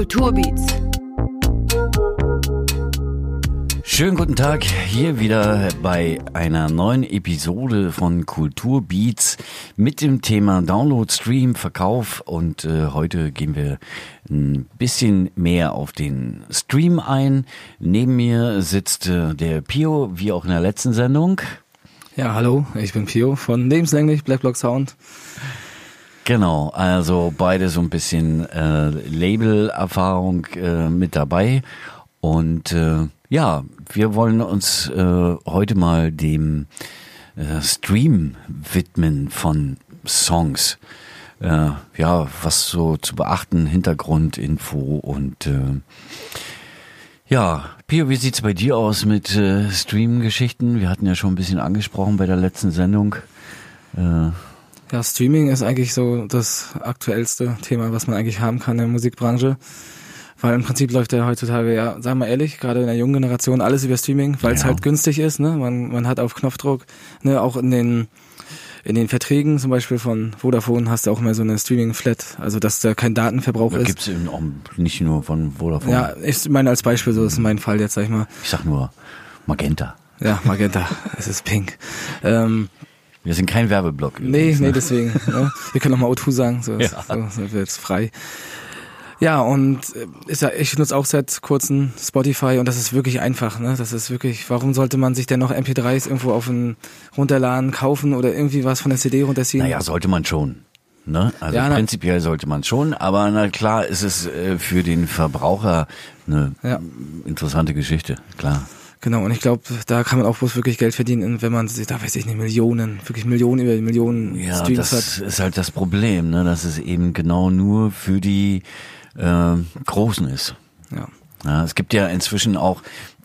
Kulturbeats. Schönen guten Tag, hier wieder bei einer neuen Episode von Kulturbeats mit dem Thema Download, Stream, Verkauf und äh, heute gehen wir ein bisschen mehr auf den Stream ein. Neben mir sitzt äh, der Pio, wie auch in der letzten Sendung. Ja, hallo, ich bin Pio von Lebenslänglich Blackblock Sound. Genau, also beide so ein bisschen äh, Label-Erfahrung äh, mit dabei und äh, ja, wir wollen uns äh, heute mal dem äh, Stream widmen von Songs. Äh, ja, was so zu beachten, Hintergrundinfo und äh, ja, Pio, wie sieht's bei dir aus mit äh, Stream-Geschichten? Wir hatten ja schon ein bisschen angesprochen bei der letzten Sendung. Äh, ja, Streaming ist eigentlich so das aktuellste Thema, was man eigentlich haben kann in der Musikbranche. Weil im Prinzip läuft ja heutzutage, ja, sagen wir ehrlich, gerade in der jungen Generation alles über Streaming, weil es ja. halt günstig ist, ne? Man, man hat auf Knopfdruck, ne, auch in den in den Verträgen zum Beispiel von Vodafone hast du auch immer so eine Streaming-Flat, also dass da kein Datenverbrauch ja, ist. Gibt's eben auch nicht nur von Vodafone. Ja, ich meine als Beispiel, so ist mein Fall jetzt, sag ich mal. Ich sag nur Magenta. Ja, Magenta, es ist pink. Ähm, wir sind kein Werbeblock. Nee, nee, ne? deswegen. ne? Wir können auch mal O2 sagen, so, ja. so, so wird jetzt frei. Ja, und äh, ist ja, ich nutze auch seit kurzem Spotify und das ist wirklich einfach, ne? Das ist wirklich, warum sollte man sich denn noch MP3s irgendwo auf ein runterladen, kaufen oder irgendwie was von der CD runterziehen? Naja, sollte man schon. Ne? Also ja, prinzipiell sollte man schon, aber na klar ist es äh, für den Verbraucher eine ja. interessante Geschichte, klar. Genau, und ich glaube, da kann man auch bloß wirklich Geld verdienen, wenn man sich, da weiß ich nicht, Millionen, wirklich Millionen über Millionen ja, Streams das hat. ist halt das Problem, ne? dass es eben genau nur für die äh, Großen ist. Ja. ja. Es gibt ja inzwischen auch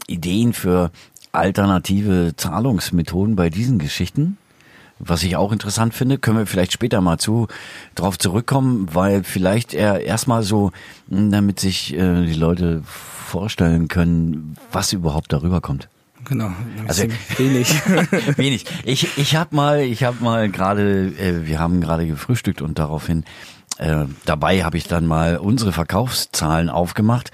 Ideen für alternative Zahlungsmethoden bei diesen Geschichten. Was ich auch interessant finde, können wir vielleicht später mal zu drauf zurückkommen, weil vielleicht er erstmal so, hm, damit sich äh, die Leute vorstellen können, was überhaupt darüber kommt. Genau, also wenig. wenig. Ich ich habe mal, ich habe mal gerade, äh, wir haben gerade gefrühstückt und daraufhin äh, dabei habe ich dann mal unsere Verkaufszahlen aufgemacht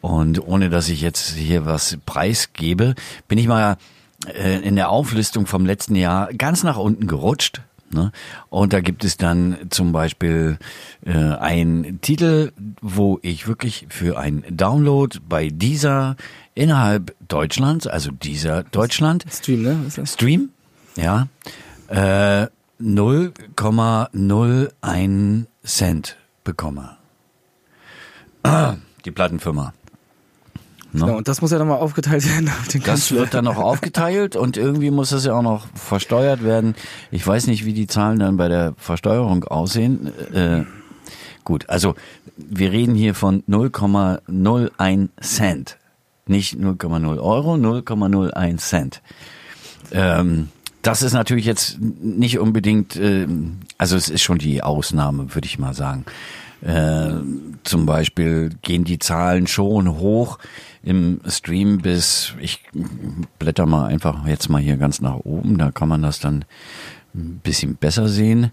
und ohne dass ich jetzt hier was preisgebe, bin ich mal in der Auflistung vom letzten Jahr ganz nach unten gerutscht. Ne? Und da gibt es dann zum Beispiel äh, einen Titel, wo ich wirklich für einen Download bei dieser innerhalb Deutschlands, also dieser Deutschland Stream, ne? Stream, ja, äh, 0,01 Cent bekomme. Die Plattenfirma. Ne? Genau, und das muss ja nochmal aufgeteilt werden auf den Das wird dann noch aufgeteilt und irgendwie muss das ja auch noch versteuert werden. Ich weiß nicht, wie die Zahlen dann bei der Versteuerung aussehen. Äh, gut, also wir reden hier von 0,01 Cent. Nicht 0,0 Euro, 0,01 Cent. Ähm, das ist natürlich jetzt nicht unbedingt, äh, also es ist schon die Ausnahme, würde ich mal sagen. Äh, zum Beispiel gehen die Zahlen schon hoch im Stream bis, ich blätter mal einfach jetzt mal hier ganz nach oben, da kann man das dann ein bisschen besser sehen.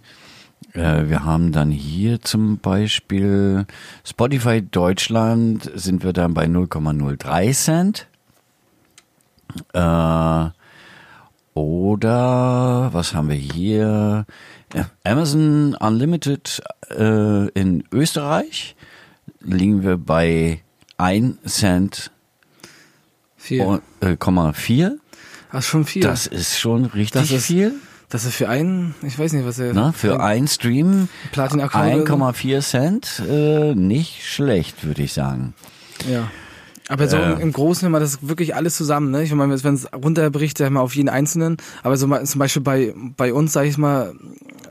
Äh, wir haben dann hier zum Beispiel Spotify Deutschland sind wir dann bei 0,03 Cent. Äh, oder was haben wir hier? Amazon Unlimited äh, in Österreich liegen wir bei 1 Cent 4,4. Äh, Ach, schon viel. Das ist schon richtig das ist, viel. Das ist für einen, ich weiß nicht, was er. Na, für ein Stream 1,4 Cent, äh, nicht schlecht, würde ich sagen. Ja. Aber so äh, im Großen immer das wirklich alles zusammen, ne? Ich meine, wenn es runterbricht, ich mal, auf jeden Einzelnen. Aber so mal, zum Beispiel bei, bei uns, sag ich mal,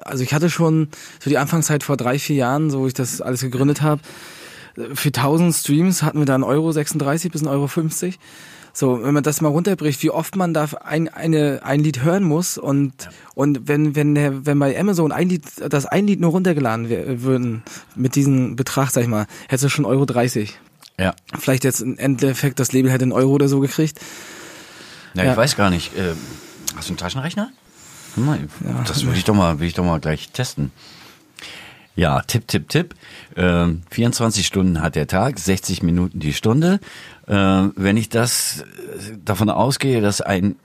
also ich hatte schon so die Anfangszeit vor drei, vier Jahren, so wo ich das alles gegründet habe, für 1000 Streams hatten wir da 1,36 Euro 36 bis 1,50 Euro. 50. So, wenn man das mal runterbricht, wie oft man da ein, eine, ein Lied hören muss und, ja. und wenn, wenn der, wenn bei Amazon ein Lied, das ein Lied nur runtergeladen würden, mit diesem Betrag, sag ich mal, hättest du schon Euro 30. Ja. Vielleicht jetzt im Endeffekt das Label hätte einen Euro oder so gekriegt. Ja, ja. ich weiß gar nicht. Äh, hast du einen Taschenrechner? Mal, ja, das will ich doch mal, will ich doch mal gleich testen. Ja, Tipp, Tipp, Tipp. Ähm, 24 Stunden hat der Tag, 60 Minuten die Stunde. Ähm, wenn ich das äh, davon ausgehe, dass ein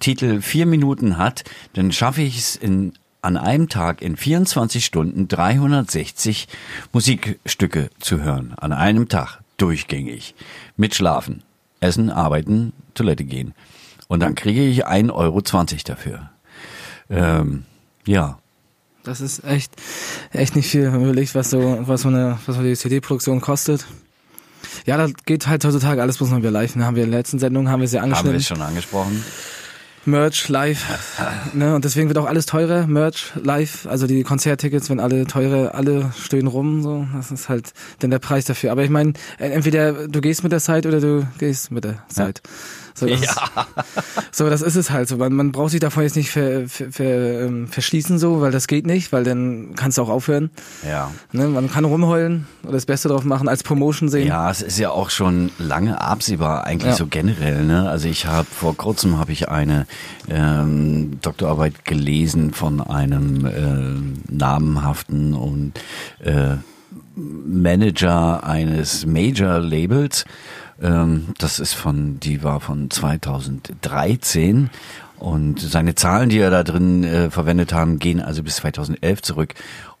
Titel vier Minuten hat, dann schaffe ich es in an einem Tag in 24 Stunden 360 Musikstücke zu hören. An einem Tag. Durchgängig. Mit Schlafen. Essen, arbeiten, Toilette gehen. Und dann kriege ich 1,20 Euro dafür. Ähm, ja. Das ist echt, echt nicht viel, überlegt, was so, was so eine, was so die CD-Produktion kostet. Ja, da geht halt heutzutage alles bloß noch über live. Ne? Haben wir in der letzten Sendung, haben wir sie angeschnitten. Haben wir es schon angesprochen. Merch live. ne? Und deswegen wird auch alles teurer, Merch live. Also die Konzerttickets werden alle teurer, alle stöhnen rum. So, Das ist halt dann der Preis dafür. Aber ich meine, entweder du gehst mit der Zeit oder du gehst mit der Zeit. Ja. So, das, ja. so, das ist es halt so. Man, man braucht sich davon jetzt nicht ver, ver, ver, ähm, verschließen, so, weil das geht nicht, weil dann kannst du auch aufhören. Ja. Ne, man kann rumheulen oder das Beste drauf machen, als Promotion sehen. Ja, es ist ja auch schon lange absehbar, eigentlich ja. so generell. Ne? Also ich habe vor kurzem habe ich eine ähm, Doktorarbeit gelesen von einem äh, namenhaften und äh, Manager eines Major Labels ähm, das ist von, die war von 2013 und seine Zahlen, die er da drin äh, verwendet haben, gehen also bis 2011 zurück.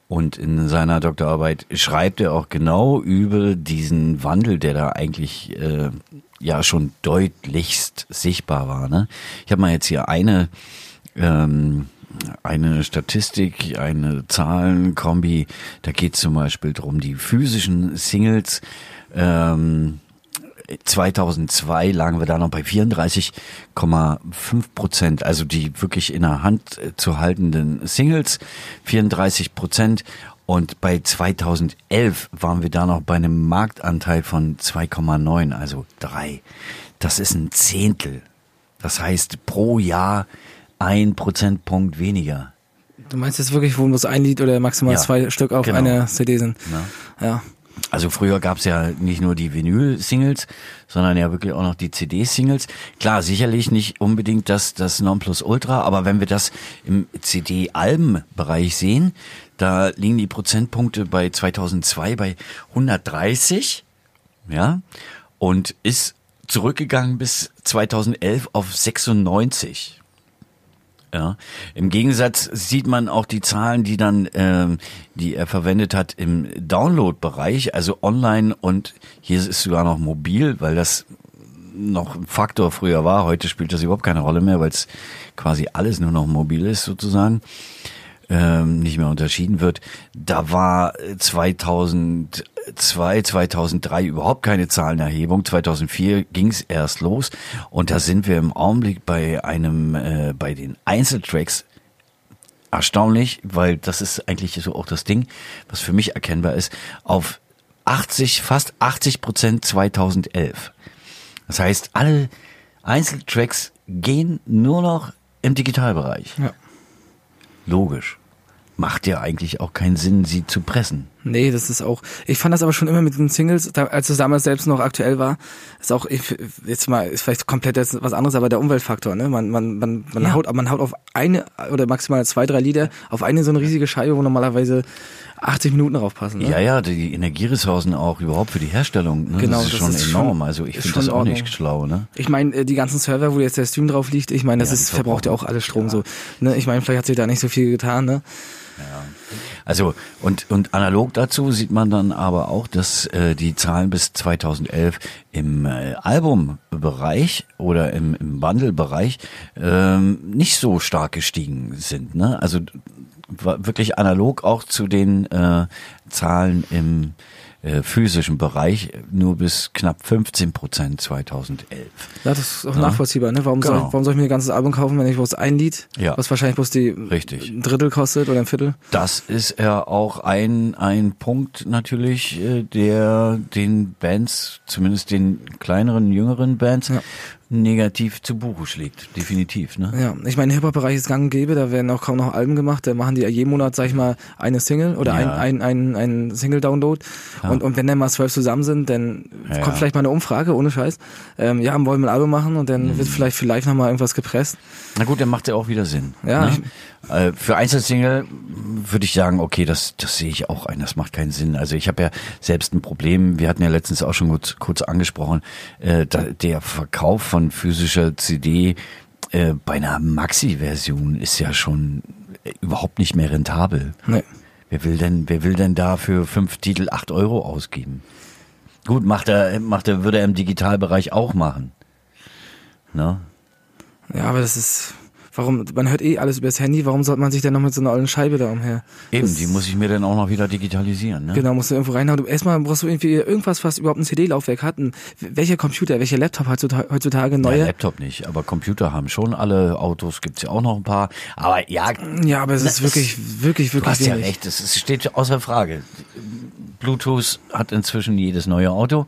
Und in seiner Doktorarbeit schreibt er auch genau über diesen Wandel, der da eigentlich äh, ja schon deutlichst sichtbar war. Ne? Ich habe mal jetzt hier eine ähm, eine Statistik, eine Zahlenkombi. Da geht zum Beispiel drum die physischen Singles. Ähm, 2002 lagen wir da noch bei 34,5 Prozent, also die wirklich in der Hand äh, zu haltenden Singles, 34 Prozent. Und bei 2011 waren wir da noch bei einem Marktanteil von 2,9, also drei. Das ist ein Zehntel. Das heißt pro Jahr ein Prozentpunkt weniger. Du meinst jetzt wirklich, wo muss ein Lied oder maximal ja, zwei Stück auf genau. einer CD sind? Ja. ja. Also früher gab's ja nicht nur die Vinyl-Singles, sondern ja wirklich auch noch die CD-Singles. Klar, sicherlich nicht unbedingt das, das Nonplusultra, aber wenn wir das im CD-Alben-Bereich sehen, da liegen die Prozentpunkte bei 2002 bei 130, ja, und ist zurückgegangen bis 2011 auf 96. Ja. Im Gegensatz sieht man auch die Zahlen, die dann, ähm, die er verwendet hat im Download-Bereich, also online und hier ist es sogar noch mobil, weil das noch ein Faktor früher war. Heute spielt das überhaupt keine Rolle mehr, weil es quasi alles nur noch mobil ist sozusagen ähm, nicht mehr unterschieden wird. Da war 2002, 2003 überhaupt keine Zahlenerhebung. 2004 ging es erst los und da sind wir im Augenblick bei einem, äh, bei den Einzeltracks erstaunlich, weil das ist eigentlich so auch das Ding, was für mich erkennbar ist, auf 80, fast 80 Prozent 2011. Das heißt, alle Einzeltracks gehen nur noch im Digitalbereich. Ja. Logisch macht ja eigentlich auch keinen Sinn, sie zu pressen. Nee, das ist auch. Ich fand das aber schon immer mit den Singles, da, als es damals selbst noch aktuell war, ist auch ich, jetzt mal ist vielleicht komplett jetzt was anderes, aber der Umweltfaktor. Ne, man man man man ja. haut man haut auf eine oder maximal zwei drei Lieder auf eine so eine riesige Scheibe, wo normalerweise 80 Minuten drauf passen. Ne? Ja, ja, die Energieressourcen auch überhaupt für die Herstellung. Ne? Genau, das ist das schon ist enorm. Schon, also ich finde das auch nicht schlau. Ne? Ich meine, äh, die ganzen Server, wo jetzt der Stream drauf liegt, ich meine, das ja, ist verbraucht ja auch alles Strom ja. so. Ne? Ich meine, vielleicht hat sich da nicht so viel getan. Ne? Ja. Also und und analog dazu sieht man dann aber auch, dass äh, die Zahlen bis 2011 im äh, Albumbereich oder im, im Bundle-Bereich ähm, nicht so stark gestiegen sind. Ne? Also wirklich analog auch zu den äh, Zahlen im äh, physischen Bereich nur bis knapp 15 Prozent 2011. Ja, das ist auch ja? nachvollziehbar. Ne? Warum, genau. soll, warum soll ich mir ein ganzes Album kaufen, wenn ich bloß ein Lied, ja. was wahrscheinlich bloß die Richtig. ein Drittel kostet oder ein Viertel? Das ist ja auch ein, ein Punkt natürlich, äh, der den Bands, zumindest den kleineren, jüngeren Bands, ja negativ zu Buche schlägt, definitiv. Ne? Ja, ich meine, Hip-Hop-Bereich ist gang und gäbe, da werden auch kaum noch Alben gemacht, da machen die ja jeden Monat, sag ich mal, eine Single oder ja. ein, ein, ein, ein Single-Download ja. und, und wenn dann mal zwölf zusammen sind, dann ja, kommt vielleicht mal eine Umfrage, ohne Scheiß, ähm, ja, wollen wir ein Album machen und dann mhm. wird vielleicht für live nochmal irgendwas gepresst. Na gut, dann macht ja auch wieder Sinn. Ja. Ne? Äh, für Einzelsingle würde ich sagen, okay, das, das sehe ich auch ein, das macht keinen Sinn. Also ich habe ja selbst ein Problem, wir hatten ja letztens auch schon kurz, kurz angesprochen, äh, da, der Verkauf von physischer CD äh, bei einer Maxi-Version ist ja schon äh, überhaupt nicht mehr rentabel. Nee. Wer will denn, wer will denn da für fünf Titel acht Euro ausgeben? Gut, macht er, macht er, würde er im Digitalbereich auch machen. Ne? Ja, aber das ist, warum, man hört eh alles übers Handy, warum sollte man sich denn noch mit so einer alten Scheibe da umher? Eben, das, die muss ich mir dann auch noch wieder digitalisieren, ne? Genau, musst du irgendwo reinhauen. Du, erstmal brauchst du irgendwie irgendwas, was überhaupt ein CD-Laufwerk hat. Ein, welcher Computer, welcher Laptop heutzutage, heutzutage neue? Ja, Laptop nicht, aber Computer haben schon alle Autos, gibt's ja auch noch ein paar. Aber ja. Ja, aber es ist wirklich, wirklich, wirklich. Du hast wenig. ja recht, es steht außer Frage. Bluetooth hat inzwischen jedes neue Auto.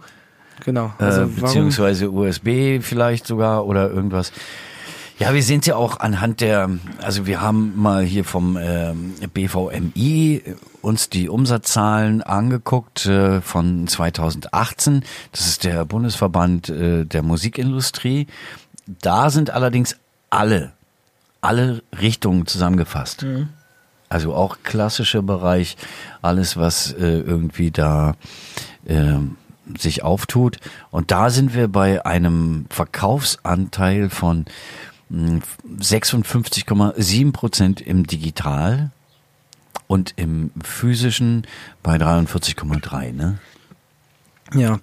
Genau. Also äh, beziehungsweise USB vielleicht sogar oder irgendwas. Ja, wir sehen es ja auch anhand der, also wir haben mal hier vom äh, BVMI uns die Umsatzzahlen angeguckt äh, von 2018. Das ist der Bundesverband äh, der Musikindustrie. Da sind allerdings alle, alle Richtungen zusammengefasst. Mhm. Also auch klassischer Bereich, alles was äh, irgendwie da äh, sich auftut. Und da sind wir bei einem Verkaufsanteil von 56,7 Prozent im Digital und im physischen bei 43,3, ne? Ja.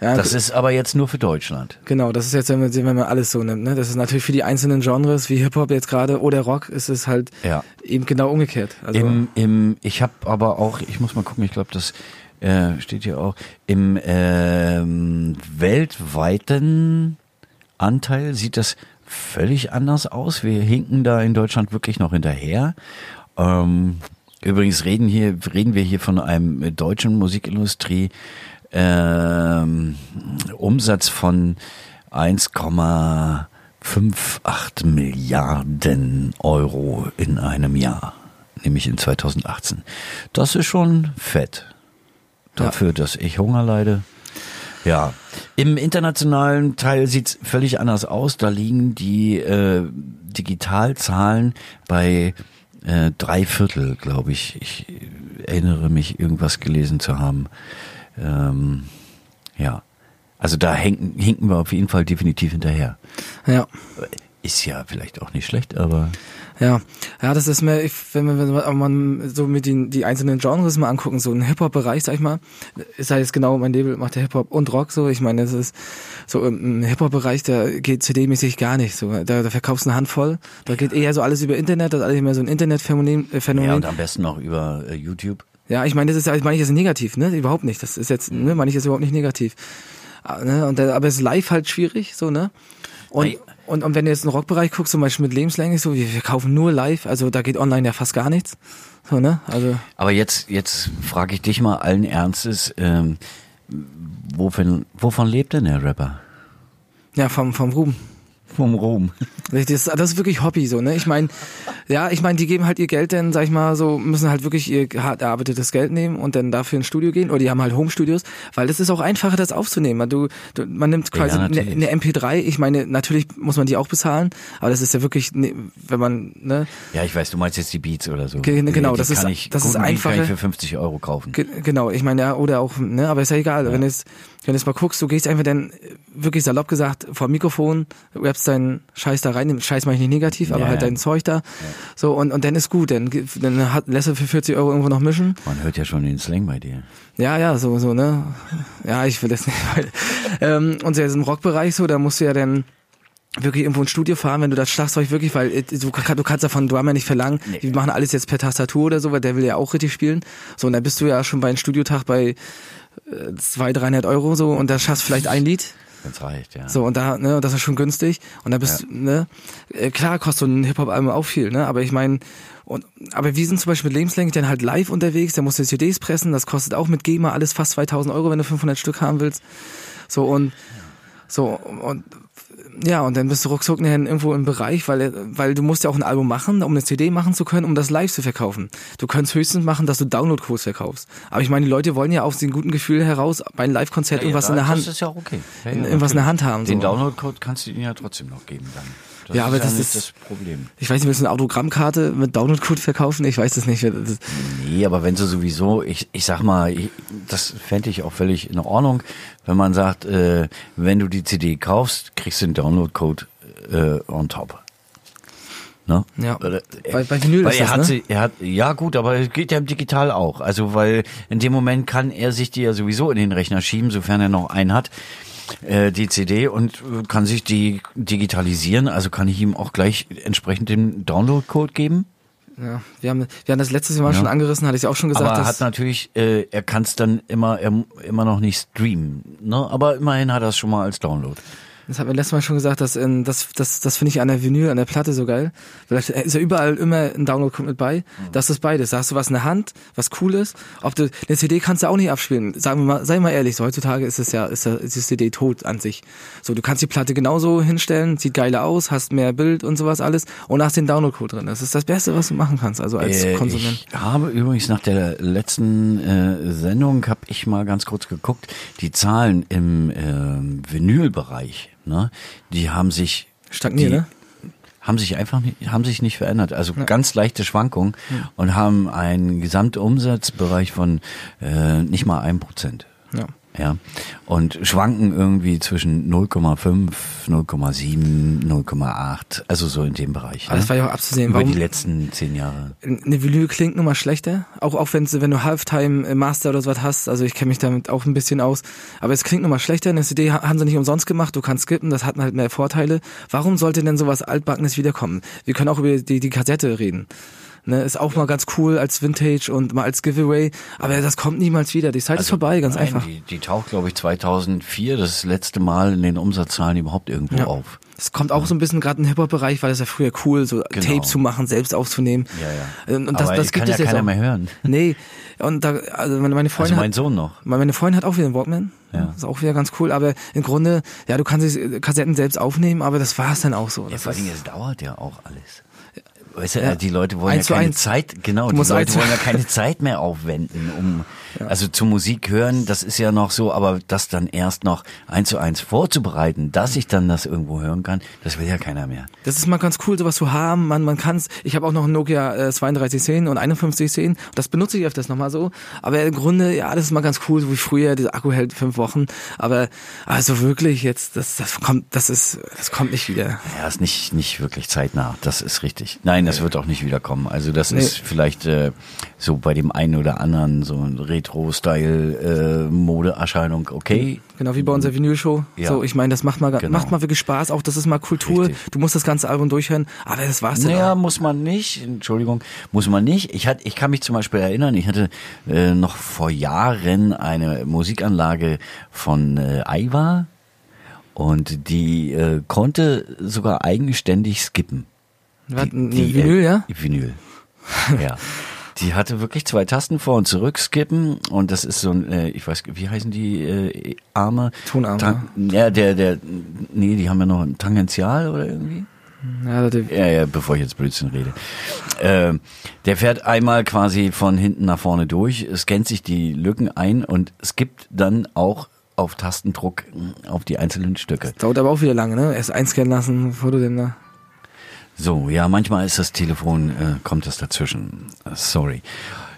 Ja, das ist aber jetzt nur für Deutschland. Genau, das ist jetzt, wenn man, wenn man alles so nimmt. Ne? Das ist natürlich für die einzelnen Genres, wie Hip-Hop jetzt gerade oder Rock, ist es halt ja. eben genau umgekehrt. Also Im, im, ich habe aber auch, ich muss mal gucken, ich glaube, das äh, steht hier auch, im ähm, weltweiten Anteil sieht das völlig anders aus. Wir hinken da in Deutschland wirklich noch hinterher. Ähm, übrigens reden hier, reden wir hier von einem deutschen Musikindustrie ähm, Umsatz von 1,58 Milliarden Euro in einem Jahr, nämlich in 2018. Das ist schon fett. Dafür, ja. dass ich Hunger leide. Ja, im internationalen Teil sieht's völlig anders aus. Da liegen die äh, Digitalzahlen bei äh, drei Viertel, glaube ich. Ich erinnere mich, irgendwas gelesen zu haben. Ähm, ja, also da hinken, hinken wir auf jeden Fall definitiv hinterher. Ja. Ist ja vielleicht auch nicht schlecht, aber ja, ja, das ist mir, wenn man, wenn man so mit den die einzelnen Genres mal angucken, so ein Hip-Hop-Bereich, sag ich mal, ist halt jetzt genau mein Label, macht der Hip-Hop und Rock so. Ich meine, das ist so im Hip-Hop-Bereich, da geht CD-mäßig gar nicht so. Da, da verkaufst du eine Handvoll. Da geht eher so alles über Internet, das ist alles immer so ein Internetphänomen. Äh, Phänomen. Ja, und am besten noch über äh, YouTube. Ja, ich meine, das ist ja, ich meine ich jetzt negativ, ne? Überhaupt nicht. Das ist jetzt, ne, meine ich jetzt überhaupt nicht negativ. Ah, ne? Und, aber es ist live halt schwierig, so, ne? Und, und, und wenn du jetzt in den Rockbereich guckst, zum Beispiel mit Lebenslänge, so, wir, wir kaufen nur live, also da geht online ja fast gar nichts. So, ne? Also. Aber jetzt, jetzt frage ich dich mal allen Ernstes, ähm, wovon, wovon lebt denn der Rapper? Ja, vom, vom Ruhm vom Ruhm. Das, das ist wirklich Hobby so, ne? Ich meine, ja, ich meine, die geben halt ihr Geld dann, sag ich mal, so, müssen halt wirklich ihr hart erarbeitetes Geld nehmen und dann dafür ins Studio gehen. Oder die haben halt Home-Studios, weil das ist auch einfacher, das aufzunehmen. Du, du man nimmt quasi ja, eine, eine, MP3, ich meine, natürlich muss man die auch bezahlen, aber das ist ja wirklich, ne, wenn man, ne? Ja, ich weiß, du meinst jetzt die Beats oder so. Ge genau, die, das ist, ich, das ist ich für 50 Euro kaufen. Ge genau, ich meine, ja, oder auch, ne, aber ist ja egal, ja. wenn es, wenn du jetzt mal guckst, du gehst einfach dann, wirklich salopp gesagt, vor Mikrofon, rappst deinen Scheiß da rein, Scheiß mache ich nicht negativ, aber ja, halt dein Zeug da. Ja. So, und, und dann ist gut, dann, dann hat, lässt er für 40 Euro irgendwo noch mischen. Man hört ja schon den Slang bei dir. Ja, ja, so, so, ne. Ja, ich will das nicht, weil, ähm, und so jetzt im Rockbereich so, da musst du ja dann, wirklich irgendwo ein Studio fahren, wenn du das Schlagzeug wirklich, weil äh, du, du kannst davon Drummer nicht verlangen, nee. die machen alles jetzt per Tastatur oder so, weil der will ja auch richtig spielen. So, und dann bist du ja schon bei einem Studiotag bei 200, 300 Euro so und da schaffst vielleicht ein Lied. Wenn's reicht, ja. So, und da, ne, das ist schon günstig. Und da bist ja. du, ne, äh, klar kostet so ein Hip-Hop-Album auch viel, ne, aber ich meine, und, aber wir sind zum Beispiel mit Lebenslänge dann halt live unterwegs, da musst du CDs pressen, das kostet auch mit GEMA alles fast 2000 Euro, wenn du 500 Stück haben willst. So, und, so, und ja, und dann bist du ruckzuck irgendwo im Bereich, weil, weil du musst ja auch ein Album machen, um eine CD machen zu können, um das live zu verkaufen. Du könntest höchstens machen, dass du Download-Codes verkaufst. Aber ich meine, die Leute wollen ja aus dem guten Gefühl heraus bei einem Live-Konzert ja, irgendwas ja, in der Hand. Das ist ja auch okay. Ja, irgendwas in der Hand haben. Den so. Download-Code kannst du ihnen ja trotzdem noch geben dann. Das ja, aber das ist das Problem. Ich weiß nicht, willst du eine Autogrammkarte mit Download-Code verkaufen? Ich weiß das nicht. Das nee, aber wenn sie sowieso, ich, ich sag mal, ich, das fände ich auch völlig in Ordnung, wenn man sagt, äh, wenn du die CD kaufst, kriegst du den Download-Code äh, on top. Ne? Ja. Äh, bei, bei Vinyl weil ist er das, hat ne? sie, er hat, ja gut, aber es geht ja digital auch. Also weil in dem Moment kann er sich die ja sowieso in den Rechner schieben, sofern er noch einen hat äh, die CD und kann sich die digitalisieren. Also kann ich ihm auch gleich entsprechend den Download-Code geben. Ja, wir haben, wir haben das letztes Mal ja. schon angerissen, hatte ich auch schon gesagt. Aber er hat natürlich, äh, er kann es dann immer, er, immer noch nicht streamen. Ne? Aber immerhin hat er es schon mal als Download. Das hat mir letztes Mal schon gesagt, dass in, das, das, das finde ich an der Vinyl, an der Platte so geil. Vielleicht ist ja überall immer ein Download mit bei. Mhm. Das ist beides. Da hast du was in der Hand, was cool ist. Ob du, eine CD kannst du auch nicht abspielen. Sagen wir mal, sei mal ehrlich, so heutzutage ist es ja, ist, ist die CD tot an sich. So, du kannst die Platte genauso hinstellen, sieht geiler aus, hast mehr Bild und sowas alles und hast den Download-Code drin. Das ist das Beste, was du machen kannst, also als äh, Konsument. Ich habe übrigens nach der letzten äh, Sendung, habe ich mal ganz kurz geguckt, die Zahlen im äh, Vinylbereich ne, die haben sich stagniert, ne? Haben sich einfach nicht, haben sich nicht verändert. Also ja. ganz leichte Schwankungen ja. und haben einen Gesamtumsatzbereich von äh, nicht mal ein Prozent. Ja. Ja. Und schwanken irgendwie zwischen 0,5, 0,7, 0,8, also so in dem Bereich. Aber ne? das war ja auch abzusehen. Über Warum? die letzten zehn Jahre. Eine Vinyl klingt nun mal schlechter. Auch, auch wenn, wenn du Halftime äh, Master oder sowas hast. Also ich kenne mich damit auch ein bisschen aus. Aber es klingt nun mal schlechter. Eine CD haben sie nicht umsonst gemacht. Du kannst skippen. Das hat halt mehr Vorteile. Warum sollte denn sowas Altbackenes wiederkommen? Wir können auch über die, die Kassette reden. Ne, ist auch mal ganz cool als Vintage und mal als Giveaway, aber das kommt niemals wieder. Die Zeit also, ist vorbei, ganz nein, einfach. Die, die taucht, glaube ich, 2004 das letzte Mal in den Umsatzzahlen überhaupt irgendwo ja. auf. Es kommt auch so ein bisschen gerade im Hip-Hop-Bereich, weil das ja früher cool, so genau. Tape zu machen, selbst aufzunehmen. Ja, ja. Und das, Aber das gibt kann es ja keiner auch. mehr hören. Nee, und da, also meine, meine Freundin. Also mein Sohn noch. Meine Freundin hat auch wieder einen Walkman. Ja. Ist auch wieder ganz cool, aber im Grunde, ja, du kannst Kassetten selbst aufnehmen, aber das war es dann auch so. Ja, vor allem, es dauert ja auch alles. Weißt du, ja. die Leute wollen ja keine Zeit, genau, die Leute wollen ja keine Zeit mehr aufwenden, um ja. also zur Musik hören, das ist ja noch so, aber das dann erst noch eins zu eins vorzubereiten, dass ich dann das irgendwo hören kann, das will ja keiner mehr. Das ist mal ganz cool, sowas zu haben. Man, man kann's. Ich habe auch noch ein Nokia äh, 3210 und 5110. Das benutze ich öfters nochmal so. Aber im Grunde, ja, das ist mal ganz cool, so wie früher. Dieser Akku hält fünf Wochen. Aber also wirklich jetzt, das, das kommt, das ist, das kommt nicht wieder. Ja, ist nicht nicht wirklich zeitnah. Das ist richtig. Nein, das wird auch nicht wiederkommen. Also das nee. ist vielleicht äh, so bei dem einen oder anderen so ein Retro-Style-Modeerscheinung äh, okay. Genau wie bei unserer Vinyl-Show. Ja. So, ich meine, das macht mal genau. macht mal wirklich Spaß. Auch das ist mal Kultur. Richtig. Du musst das ganze Album durchhören. Aber das war's dann. Naja, muss man nicht. Entschuldigung, muss man nicht. Ich hatte, ich kann mich zum Beispiel erinnern. Ich hatte äh, noch vor Jahren eine Musikanlage von äh, Aiwa und die äh, konnte sogar eigenständig skippen. Die, die, Vinyl, äh, ja? Vinyl. Ja. Die hatte wirklich zwei Tasten vor und zurück skippen und das ist so ein, äh, ich weiß, wie heißen die äh, Arme? Tonarme. Ja, der, der, nee, die haben ja noch ein Tangential oder irgendwie. Ja, ja, ja, bevor ich jetzt Blödsinn rede. Äh, der fährt einmal quasi von hinten nach vorne durch, scannt sich die Lücken ein und skippt dann auch auf Tastendruck auf die einzelnen Stücke. Das dauert aber auch wieder lange, ne? Erst einscannen lassen, bevor du denn da. So, ja, manchmal ist das Telefon, äh, kommt das dazwischen. Sorry.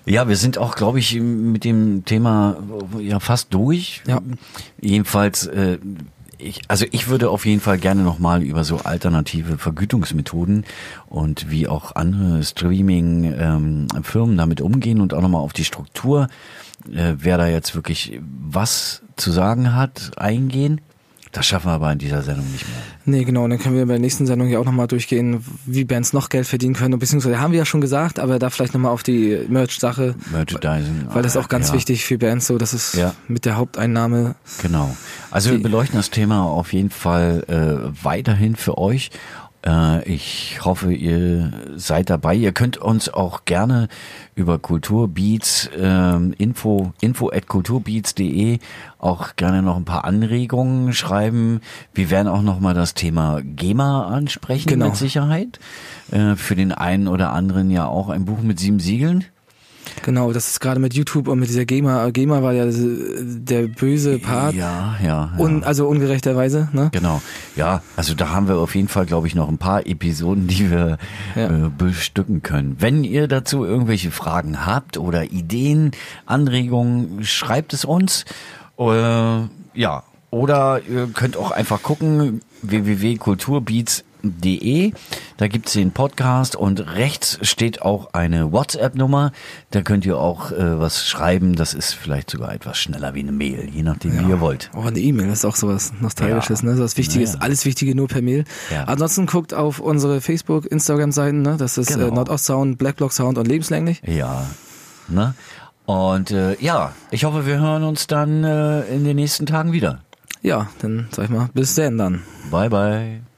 Ja, wir sind auch, glaube ich, mit dem Thema ja fast durch. Ja. Jedenfalls, äh, ich, also ich würde auf jeden Fall gerne nochmal über so alternative Vergütungsmethoden und wie auch andere Streaming-Firmen ähm, damit umgehen und auch nochmal auf die Struktur, äh, wer da jetzt wirklich was zu sagen hat, eingehen. Das schaffen wir aber in dieser Sendung nicht mehr. Nee, genau. Und dann können wir bei der nächsten Sendung ja auch nochmal durchgehen, wie Bands noch Geld verdienen können. Beziehungsweise haben wir ja schon gesagt, aber da vielleicht nochmal auf die Merch-Sache. Merchandising. Weil das auch ganz ja. wichtig für Bands so, dass es ja. mit der Haupteinnahme. Genau. Also wir beleuchten das Thema auf jeden Fall äh, weiterhin für euch ich hoffe, ihr seid dabei. Ihr könnt uns auch gerne über Kulturbeats, äh, info, info at kulturbeats.de auch gerne noch ein paar Anregungen schreiben. Wir werden auch noch mal das Thema GEMA ansprechen genau. mit Sicherheit. Äh, für den einen oder anderen ja auch ein Buch mit sieben Siegeln. Genau, das ist gerade mit YouTube und mit dieser GEMA. GEMA war ja der böse Part. Ja, ja. ja. Un, also ungerechterweise, ne? Genau. Ja, also da haben wir auf jeden Fall, glaube ich, noch ein paar Episoden, die wir ja. äh, bestücken können. Wenn ihr dazu irgendwelche Fragen habt oder Ideen, Anregungen, schreibt es uns. Äh, ja, oder ihr könnt auch einfach gucken, www.kulturbeats De. Da gibt's den Podcast und rechts steht auch eine WhatsApp-Nummer. Da könnt ihr auch äh, was schreiben. Das ist vielleicht sogar etwas schneller wie eine Mail, je nachdem, ja. wie ihr wollt. Oh, eine E-Mail ist auch sowas Nostalgisches, ja. ne? So was Wichtiges, ja. alles Wichtige nur per Mail. Ansonsten guckt auf unsere Facebook, Instagram-Seiten, ne? Das ist äh, genau. äh, Nordost-Sound, Blackblock Sound und Lebenslänglich. Ja. Ne? Und äh, ja, ich hoffe, wir hören uns dann äh, in den nächsten Tagen wieder. Ja, dann sag ich mal, bis denn dann. Bye, bye.